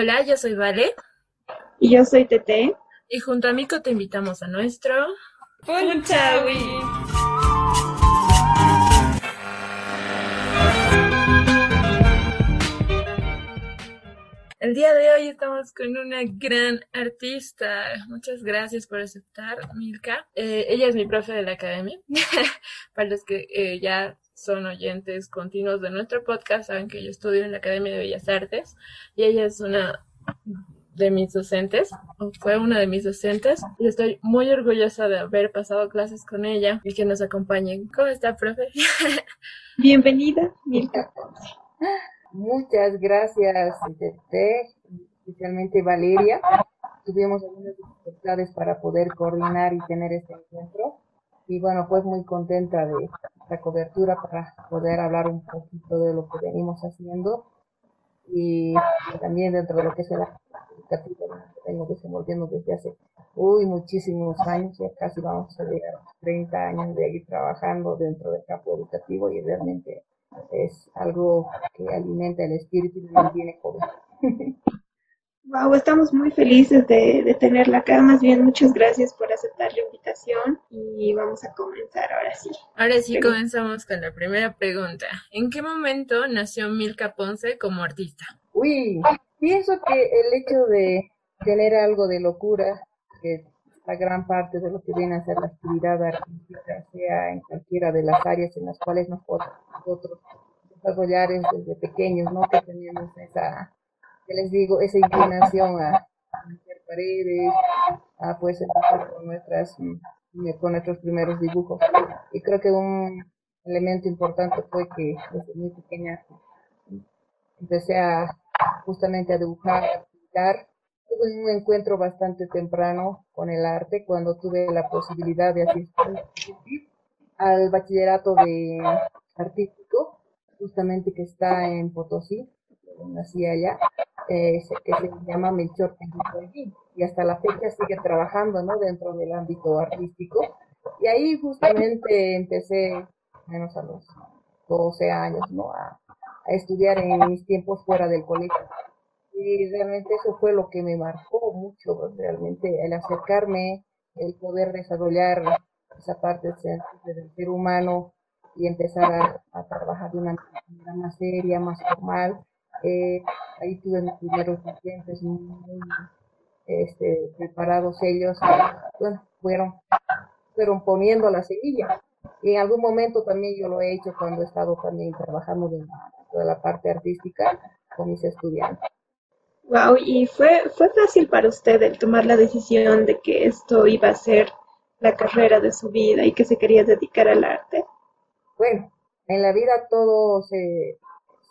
Hola, yo soy Vale. Y yo soy Tete. Y junto a Mico te invitamos a nuestro... Punchawi. El día de hoy estamos con una gran artista. Muchas gracias por aceptar, Milka. Eh, ella es mi profe de la academia. Para los que eh, ya son oyentes continuos de nuestro podcast, saben que yo estudio en la Academia de Bellas Artes y ella es una de mis docentes, o fue una de mis docentes, y estoy muy orgullosa de haber pasado clases con ella y que nos acompañen. ¿Cómo está, profe? Bienvenida, Milka Muchas gracias, especialmente Valeria. Tuvimos algunas dificultades para poder coordinar y tener este encuentro. Y bueno, pues muy contenta de la cobertura para poder hablar un poquito de lo que venimos haciendo y también dentro de lo que es el educativo que vengo desenvolviendo desde hace uy, muchísimos años, ya casi vamos a llegar a 30 años de ir trabajando dentro del campo educativo y realmente es algo que alimenta el espíritu y mantiene joven. Wow, estamos muy felices de, tenerla acá. Más bien, muchas gracias por aceptar la invitación y vamos a comenzar ahora sí. Ahora sí comenzamos con la primera pregunta. ¿En qué momento nació Milka Ponce como artista? Uy, pienso que el hecho de tener algo de locura, que la gran parte de lo que viene a ser la actividad artística, sea en cualquiera de las áreas en las cuales nosotros, nosotros desarrollar desde pequeños, ¿no? Que tenemos esa les digo, esa inclinación a, hacer paredes, a pues con nuestras mm, con nuestros primeros dibujos. Y creo que un elemento importante fue que desde muy pequeña empecé a justamente a dibujar, a pintar. Tuve un encuentro bastante temprano con el arte cuando tuve la posibilidad de asistir al bachillerato de artístico, justamente que está en Potosí, nací allá, eh, que se llama Melchor y hasta la fecha sigue trabajando ¿no? dentro del ámbito artístico. Y ahí justamente empecé, menos a los 12 años, ¿no? a, estudiar en mis tiempos fuera del colegio. Y realmente eso fue lo que me marcó mucho, realmente el acercarme, el poder desarrollar esa parte del ser humano y empezar a, trabajar de una manera más seria, más formal, eh, ahí tuve mis primeros pacientes muy este, preparados ellos. Bueno, fueron, fueron poniendo la semilla. Y en algún momento también yo lo he hecho cuando he estado también trabajando de toda la parte artística con mis estudiantes. Wow, ¿y fue, fue fácil para usted el tomar la decisión de que esto iba a ser la carrera de su vida y que se quería dedicar al arte? Bueno, en la vida todo se,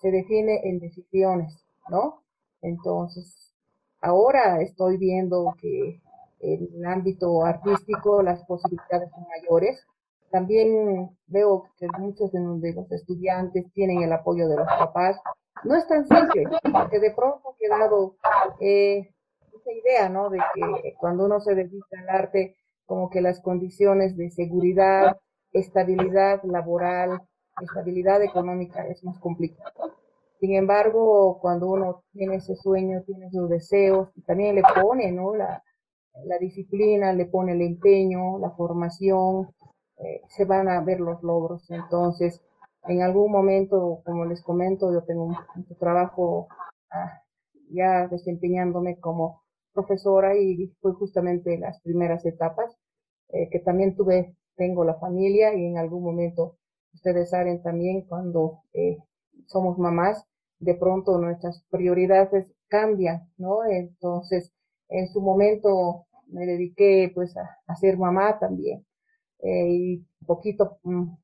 se define en decisiones, ¿no? Entonces, ahora estoy viendo que en el ámbito artístico las posibilidades son mayores. También veo que muchos de los estudiantes tienen el apoyo de los papás. No es tan simple, porque de pronto ha quedado eh, esa idea, ¿no? De que cuando uno se dedica al arte, como que las condiciones de seguridad, estabilidad laboral, estabilidad económica es más complicado. Sin embargo, cuando uno tiene ese sueño, tiene sus deseos, y también le pone ¿no? la, la disciplina, le pone el empeño, la formación, eh, se van a ver los logros. Entonces, en algún momento, como les comento, yo tengo un, trabajo ah, ya desempeñándome como profesora y fue justamente las primeras etapas eh, que también tuve, tengo la familia y en algún momento ustedes saben también cuando eh, somos mamás, de pronto nuestras prioridades cambian, ¿no? Entonces, en su momento me dediqué pues a, ser mamá también eh, y un poquito mm,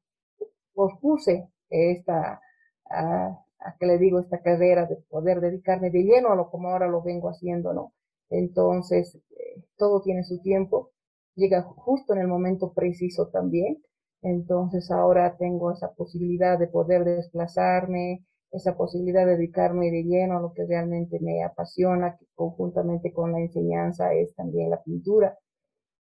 pospuse esta, a, que le digo, esta carrera de poder dedicarme de lleno a lo como ahora lo vengo haciendo, ¿no? Entonces, eh, todo tiene su tiempo, llega justo en el momento preciso también entonces ahora tengo esa posibilidad de poder desplazarme, esa posibilidad de dedicarme de lleno a lo que realmente me apasiona, que conjuntamente con la enseñanza es también la pintura.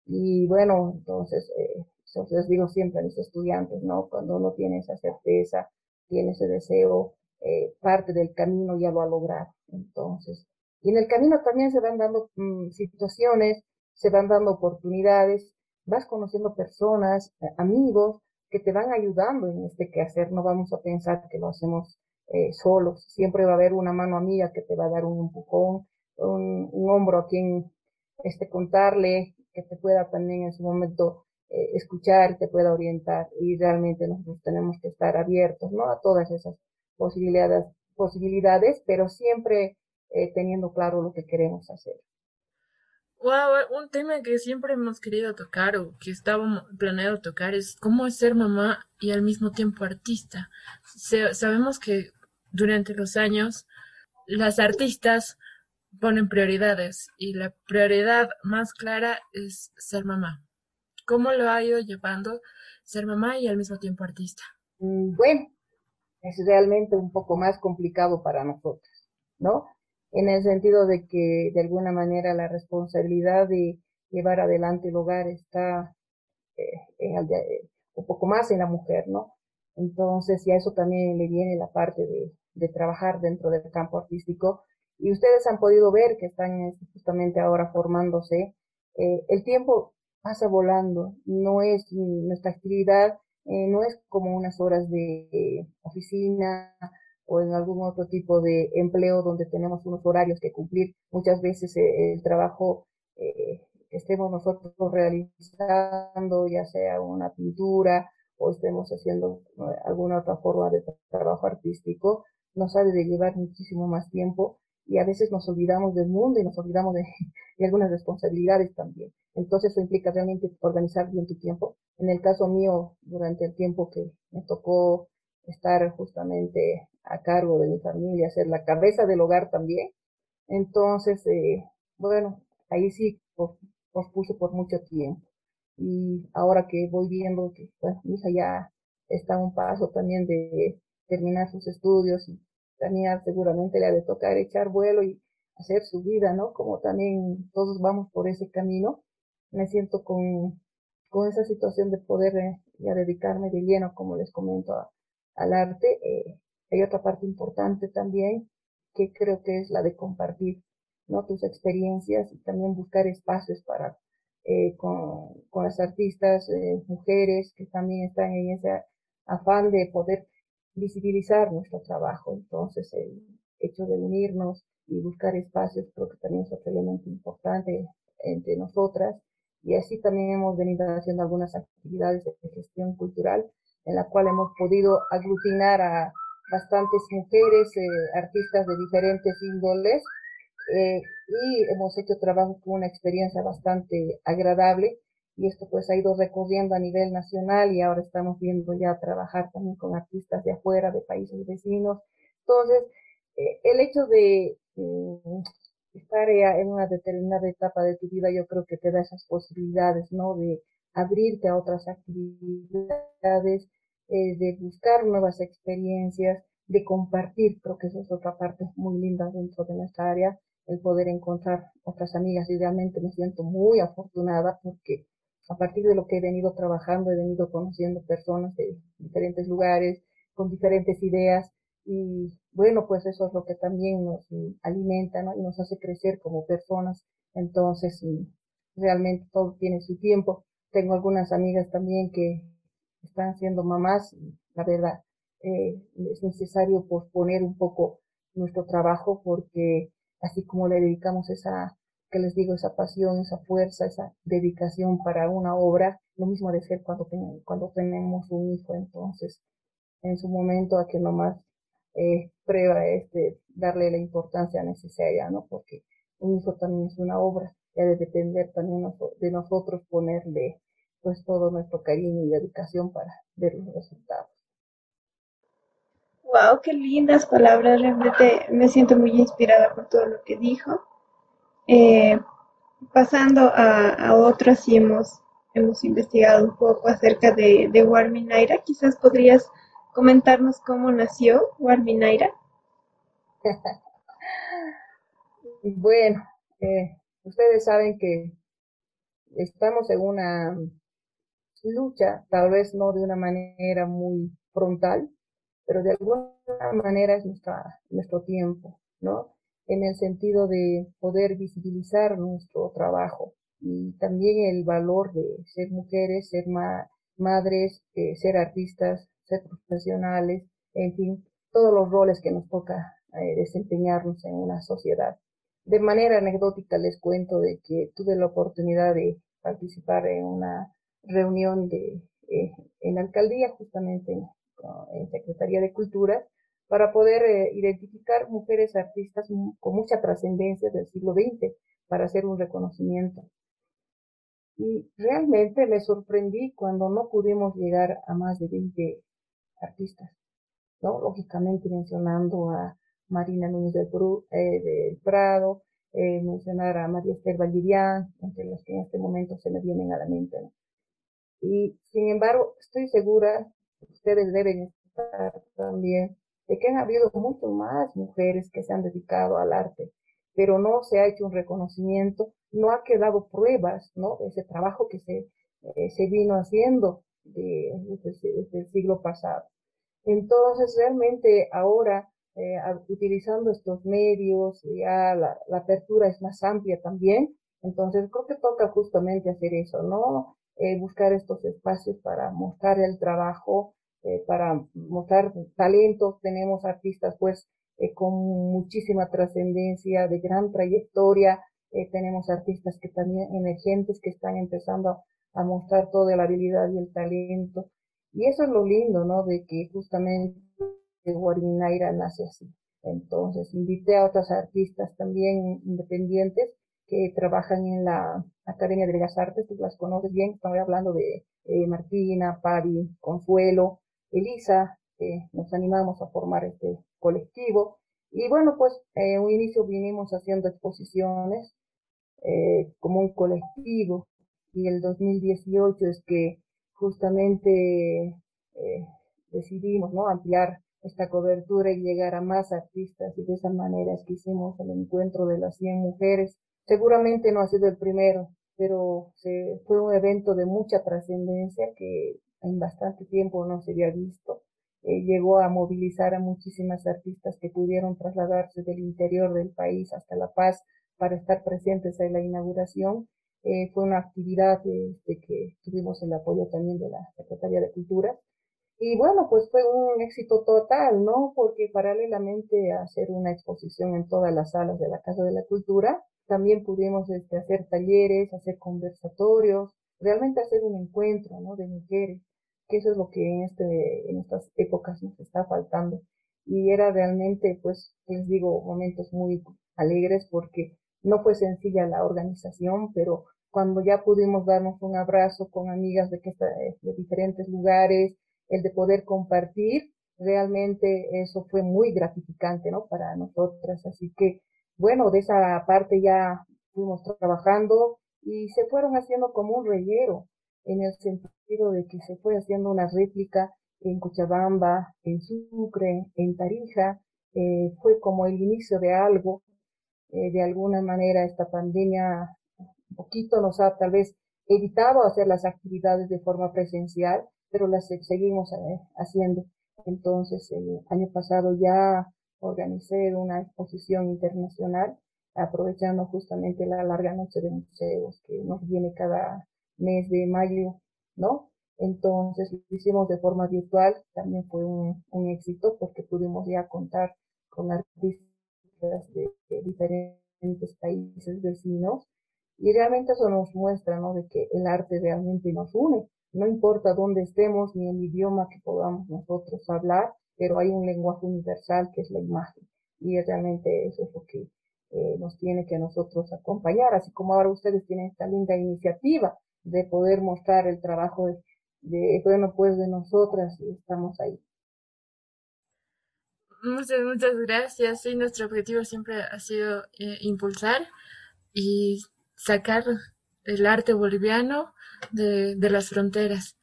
Y bueno, entonces, eh, les digo siempre a mis estudiantes, ¿no? Cuando uno tiene esa certeza, tiene ese deseo, eh, parte del camino ya lo ha logrado. Entonces, Y en el camino también se van dando mm, situaciones, se van dando oportunidades, vas conociendo personas, eh, amigos que te van ayudando en este quehacer. No vamos a pensar que lo hacemos eh, solos. Siempre va a haber una mano amiga que te va a dar un empujón, un, hombro a quien este, contarle, que te pueda también en su momento eh, escuchar, te pueda orientar. Y realmente nosotros tenemos que estar abiertos ¿no? a todas esas posibilidades, posibilidades pero siempre eh, teniendo claro lo que queremos hacer. Wow, un tema que siempre hemos querido tocar o que estábamos planeado tocar es cómo es ser mamá y al mismo tiempo artista. sabemos que durante los años las artistas ponen prioridades y la prioridad más clara es ser mamá. ¿Cómo lo ha ido llevando ser mamá y al mismo tiempo artista? Mm, bueno, es realmente un poco más complicado para nosotros, ¿no? En el sentido de que de alguna manera la responsabilidad de llevar adelante el hogar está eh, eh, un poco más en la mujer, ¿no? Entonces, y a eso también le viene la parte de, trabajar dentro del campo artístico. Y ustedes han podido ver que están este, justamente ahora formándose. Eh, el tiempo pasa volando, no es nuestra actividad, eh, no es como unas horas de oficina o en algún otro tipo de empleo donde tenemos unos horarios que cumplir. Muchas veces eh, el trabajo que estemos nosotros realizando, ya sea una pintura o estemos haciendo alguna otra forma de trabajo artístico, nos ha de llevar muchísimo más tiempo y a veces nos olvidamos del mundo y nos olvidamos de, algunas responsabilidades también. Entonces eso implica realmente organizar bien tu tiempo. En el caso mío, durante el tiempo que me tocó estar justamente a cargo de mi familia, ser la cabeza del hogar también, entonces, eh, bueno, ahí sí pospuso por mucho tiempo. Y ahora que voy viendo que mi hija ya está a un paso también de terminar sus estudios y también seguramente le ha de tocar echar vuelo y hacer su vida, ¿no? Como también todos vamos por ese camino, me siento con, con esa situación de poder eh, ya dedicarme de lleno, como les comento, al arte. Eh, hay otra parte importante también que creo que es la de compartir, ¿no? Tus experiencias y también buscar espacios para eh, con, con, las artistas, mujeres que también están en ese afán de poder visibilizar nuestro trabajo. Entonces, el hecho de unirnos y buscar espacios creo que también es otro elemento importante entre nosotras. Y así también hemos venido haciendo algunas actividades de gestión cultural en la cual hemos podido aglutinar a bastantes mujeres, eh, artistas de diferentes índoles, eh, y hemos hecho trabajo con una experiencia bastante agradable y esto pues ha ido recorriendo a nivel nacional y ahora estamos viendo ya trabajar también con artistas de afuera, de países vecinos. Entonces, eh, el hecho de mm, estar en una determinada etapa de tu vida, yo creo que te da esas posibilidades, ¿no? De abrirte a otras actividades, eh, de buscar nuevas experiencias, de compartir, creo que eso es otra parte muy linda dentro de nuestra área, el poder encontrar otras amigas y realmente me siento muy afortunada porque a partir de lo que he venido trabajando, he venido conociendo personas de diferentes lugares, con diferentes ideas, y bueno, pues eso es lo que también nos alimenta, ¿no? Y nos hace crecer como personas. Entonces, realmente todo tiene su tiempo. Tengo algunas amigas también que están siendo mamás, la verdad, eh, es necesario posponer un poco nuestro trabajo porque así como le dedicamos esa que les digo, esa pasión, esa fuerza, esa dedicación para una obra, lo mismo de ser cuando, cuando tenemos un hijo, entonces, en su momento a que nomás eh, prueba este, darle la importancia necesaria, ¿no? Porque un hijo también es una obra, y ha de depender también de nosotros ponerle pues todo nuestro cariño y dedicación para ver los resultados. Wow, qué lindas palabras, realmente me siento muy inspirada por todo lo que dijo. Eh, pasando a, a otros y hemos, hemos investigado un poco acerca de, de Warminaira. Quizás podrías comentarnos cómo nació Warminaira. bueno, eh, ustedes saben que estamos en una lucha, tal vez no de una manera muy frontal, pero de alguna manera es nuestra, nuestro tiempo, ¿no? en el sentido de poder visibilizar nuestro trabajo y también el valor de ser mujeres, ser madres, eh, ser artistas, ser profesionales, en fin, todos los roles que nos toca eh, desempeñarnos en una sociedad. De manera anecdótica les cuento de que tuve la oportunidad de participar en una reunión de, eh, en alcaldía, justamente en, Secretaría de Cultura, para poder eh, identificar mujeres artistas con mucha trascendencia del siglo XX para hacer un reconocimiento. Y realmente me sorprendí cuando no pudimos llegar a más de 20 artistas, ¿no? Lógicamente mencionando a Marina Núñez del, eh, Prado, mencionar a María Esther Valdivian, entre las que en este momento se me vienen a la mente. Y sin embargo, estoy segura, ustedes deben estar también, de que han habido mucho más mujeres que se han dedicado al arte, pero no se ha hecho un reconocimiento, no ha quedado pruebas, ¿no? De ese trabajo que se, eh, se vino haciendo desde el siglo pasado. Entonces, realmente ahora eh, utilizando estos medios, ya la, apertura es más amplia también. Entonces creo que toca justamente hacer eso, ¿no? Eh, buscar estos espacios para mostrar el trabajo, eh, para mostrar talentos. Tenemos artistas pues con muchísima trascendencia, de gran trayectoria. tenemos artistas que también emergentes que están empezando a, mostrar toda la habilidad y el talento. Y eso es lo lindo, ¿no? De que justamente Guariminaira nace así. Entonces, invité a otras artistas también independientes que trabajan en la Academia de Bellas Artes, tú las conoces bien, estoy hablando de eh, Martina, Pari, Consuelo, Elisa, nos animamos a formar este colectivo. Y bueno, pues en eh, un inicio vinimos haciendo exposiciones eh, como un colectivo y el 2018 es que justamente decidimos ¿no? ampliar esta cobertura y llegar a más artistas y de esa manera es que hicimos el encuentro de las 100 mujeres. Seguramente no ha sido el primero, pero se, fue un evento de mucha trascendencia que en bastante tiempo no se había visto. Eh, llegó a movilizar a muchísimas artistas que pudieron trasladarse del interior del país hasta La Paz para estar presentes en la inauguración. Eh, fue una actividad este, que tuvimos el apoyo también de la Secretaría de Cultura y bueno, pues fue un éxito total, ¿no? Porque paralelamente a hacer una exposición en todas las salas de la Casa de la Cultura, también pudimos este, hacer talleres, hacer conversatorios, realmente hacer un encuentro, ¿no? De mujeres, que eso es lo que en, este, en estas épocas nos está faltando. Y era realmente, pues, les digo, momentos muy alegres porque no fue sencilla la organización, pero cuando ya pudimos darnos un abrazo con amigas de, de diferentes lugares, el de poder compartir, realmente eso fue muy gratificante, ¿no? Para nosotras. Así que, bueno, de esa parte ya fuimos trabajando y se fueron haciendo como un reguero, en el sentido de que se fue haciendo una réplica en Cochabamba, en Sucre, en Tarija, eh, fue como el inicio de algo. Eh, de alguna manera esta pandemia un poquito nos ha tal vez evitado hacer las actividades de forma presencial, pero las seguimos eh, haciendo. Entonces, el año pasado ya organicé una exposición internacional, aprovechando justamente la larga noche de museos que nos viene cada mes de mayo, ¿no? Entonces, lo hicimos de forma virtual, también fue un, éxito porque pudimos ya contar con artistas de, de diferentes países vecinos y realmente eso nos muestra, ¿no? De que el arte realmente nos une no importa dónde estemos ni el idioma que podamos nosotros hablar, pero hay un lenguaje universal que es la imagen. Y realmente eso es lo que eh, nos tiene que nosotros acompañar, así como ahora ustedes tienen esta linda iniciativa de poder mostrar el trabajo de, de bueno, pues de nosotras y estamos ahí. Muchas, muchas gracias. Sí, nuestro objetivo siempre ha sido eh, impulsar y sacar el arte boliviano de, las fronteras.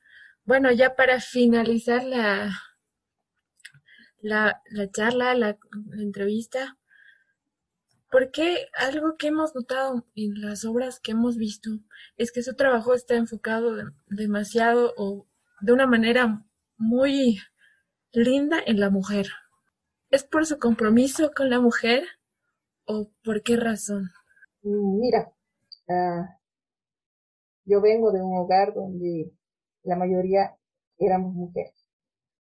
Bueno, ya para finalizar la, la, charla, la, entrevista, porque algo que hemos notado en las obras que hemos visto es que su trabajo está enfocado demasiado o de una manera muy linda en la mujer. ¿Es por su compromiso con la mujer o por qué razón? Mm, mira, ah, yo vengo de un hogar donde la mayoría éramos mujeres,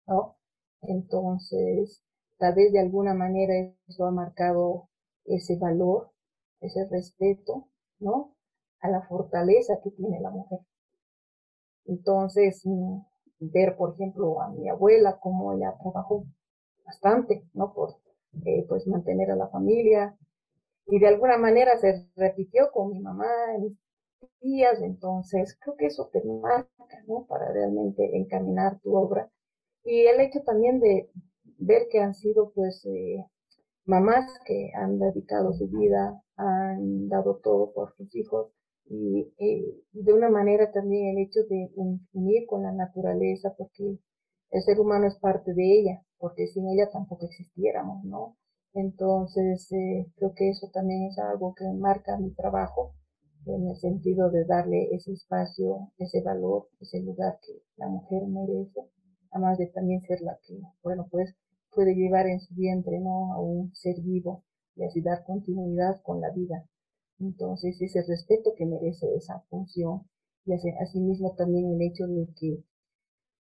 ¿no? Entonces, tal vez de alguna manera eso ha marcado ese valor, ese respeto, ¿no? A la fortaleza que tiene la mujer. Entonces, mm, ver, por ejemplo, a mi abuela, cómo ella trabajó bastante, ¿no? Por, eh, pues, mantener a la familia. Y de alguna manera se repitió con mi mamá, mis tías, entonces creo que eso te marca, ¿no? Para realmente encaminar tu obra. Y el hecho también de ver que han sido, pues, eh, mamás que han dedicado su vida, han dado todo por sus hijos, y, de una manera también el hecho de unir con la naturaleza, porque el ser humano es parte de ella, porque sin ella tampoco existiéramos, ¿no? Entonces, eh, creo que eso también es algo que marca mi trabajo, en el sentido de darle ese espacio, ese valor, ese lugar que la mujer merece, además de también ser la que, bueno, pues puede llevar en su vientre, ¿no? A un ser vivo y así dar continuidad con la vida. Entonces, ese respeto que merece esa función y asimismo también el hecho de que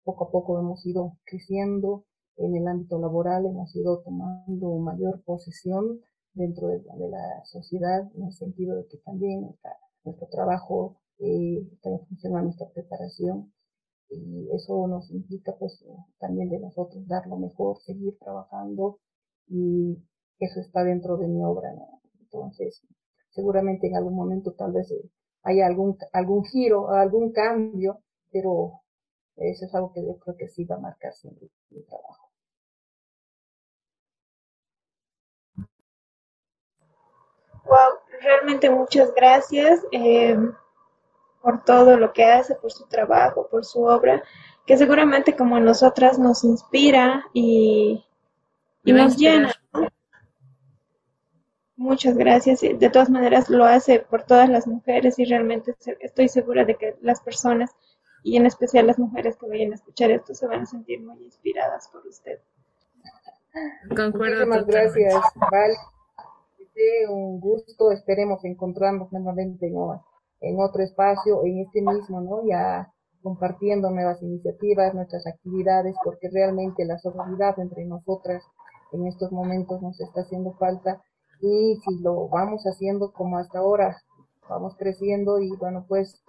poco a poco hemos ido creciendo en el ámbito laboral, hemos ido tomando mayor posesión dentro de, la sociedad, en el sentido de que también nuestro trabajo eh, está en función a nuestra preparación y eso nos implica pues también de nosotros dar lo mejor, seguir trabajando y eso está dentro de mi obra, ¿no? Entonces, seguramente en algún momento tal vez eh, haya algún, algún giro, algún cambio, pero eso es algo que yo creo que sí va a marcar siempre mi trabajo. Wow, realmente muchas gracias eh, por todo lo que hace, por su trabajo, por su obra, que seguramente como nosotras nos inspira y, y nos llena. Muchas gracias. De todas maneras, lo hace por todas las mujeres y realmente estoy segura de que las personas, y en especial las mujeres que vayan a escuchar esto, se van a sentir muy inspiradas por usted. Concuerdo. Muchísimas gracias, Val. Un gusto. Esperemos encontrarnos nuevamente en otro espacio, en este mismo, ¿no? Ya compartiendo nuevas iniciativas, nuestras actividades, porque realmente la solidaridad entre nosotras en estos momentos nos está haciendo falta y si lo vamos haciendo como hasta ahora, vamos creciendo y bueno, pues,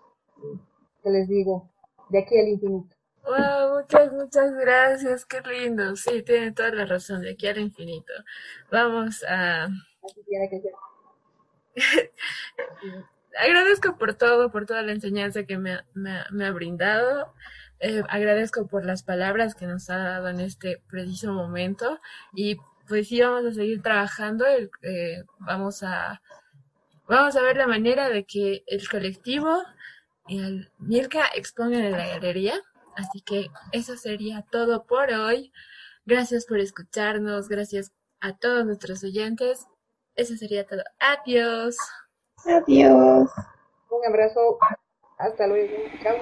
¿qué les digo? De aquí al infinito. Wow, muchas, muchas gracias, qué lindo. Sí, tiene toda la razón, de aquí al infinito. Vamos a... Así tiene que ser. agradezco por todo, por toda la enseñanza que me, ha brindado. Eh, agradezco por las palabras que nos ha dado en este preciso momento y pues sí vamos a seguir trabajando, eh, vamos a vamos a ver la manera de que el colectivo y el Milka expongan en la galería. Así que eso sería todo por hoy. Gracias por escucharnos, gracias a todos nuestros oyentes. Eso sería todo. Adiós. Adiós. Un abrazo. Hasta luego. Chao.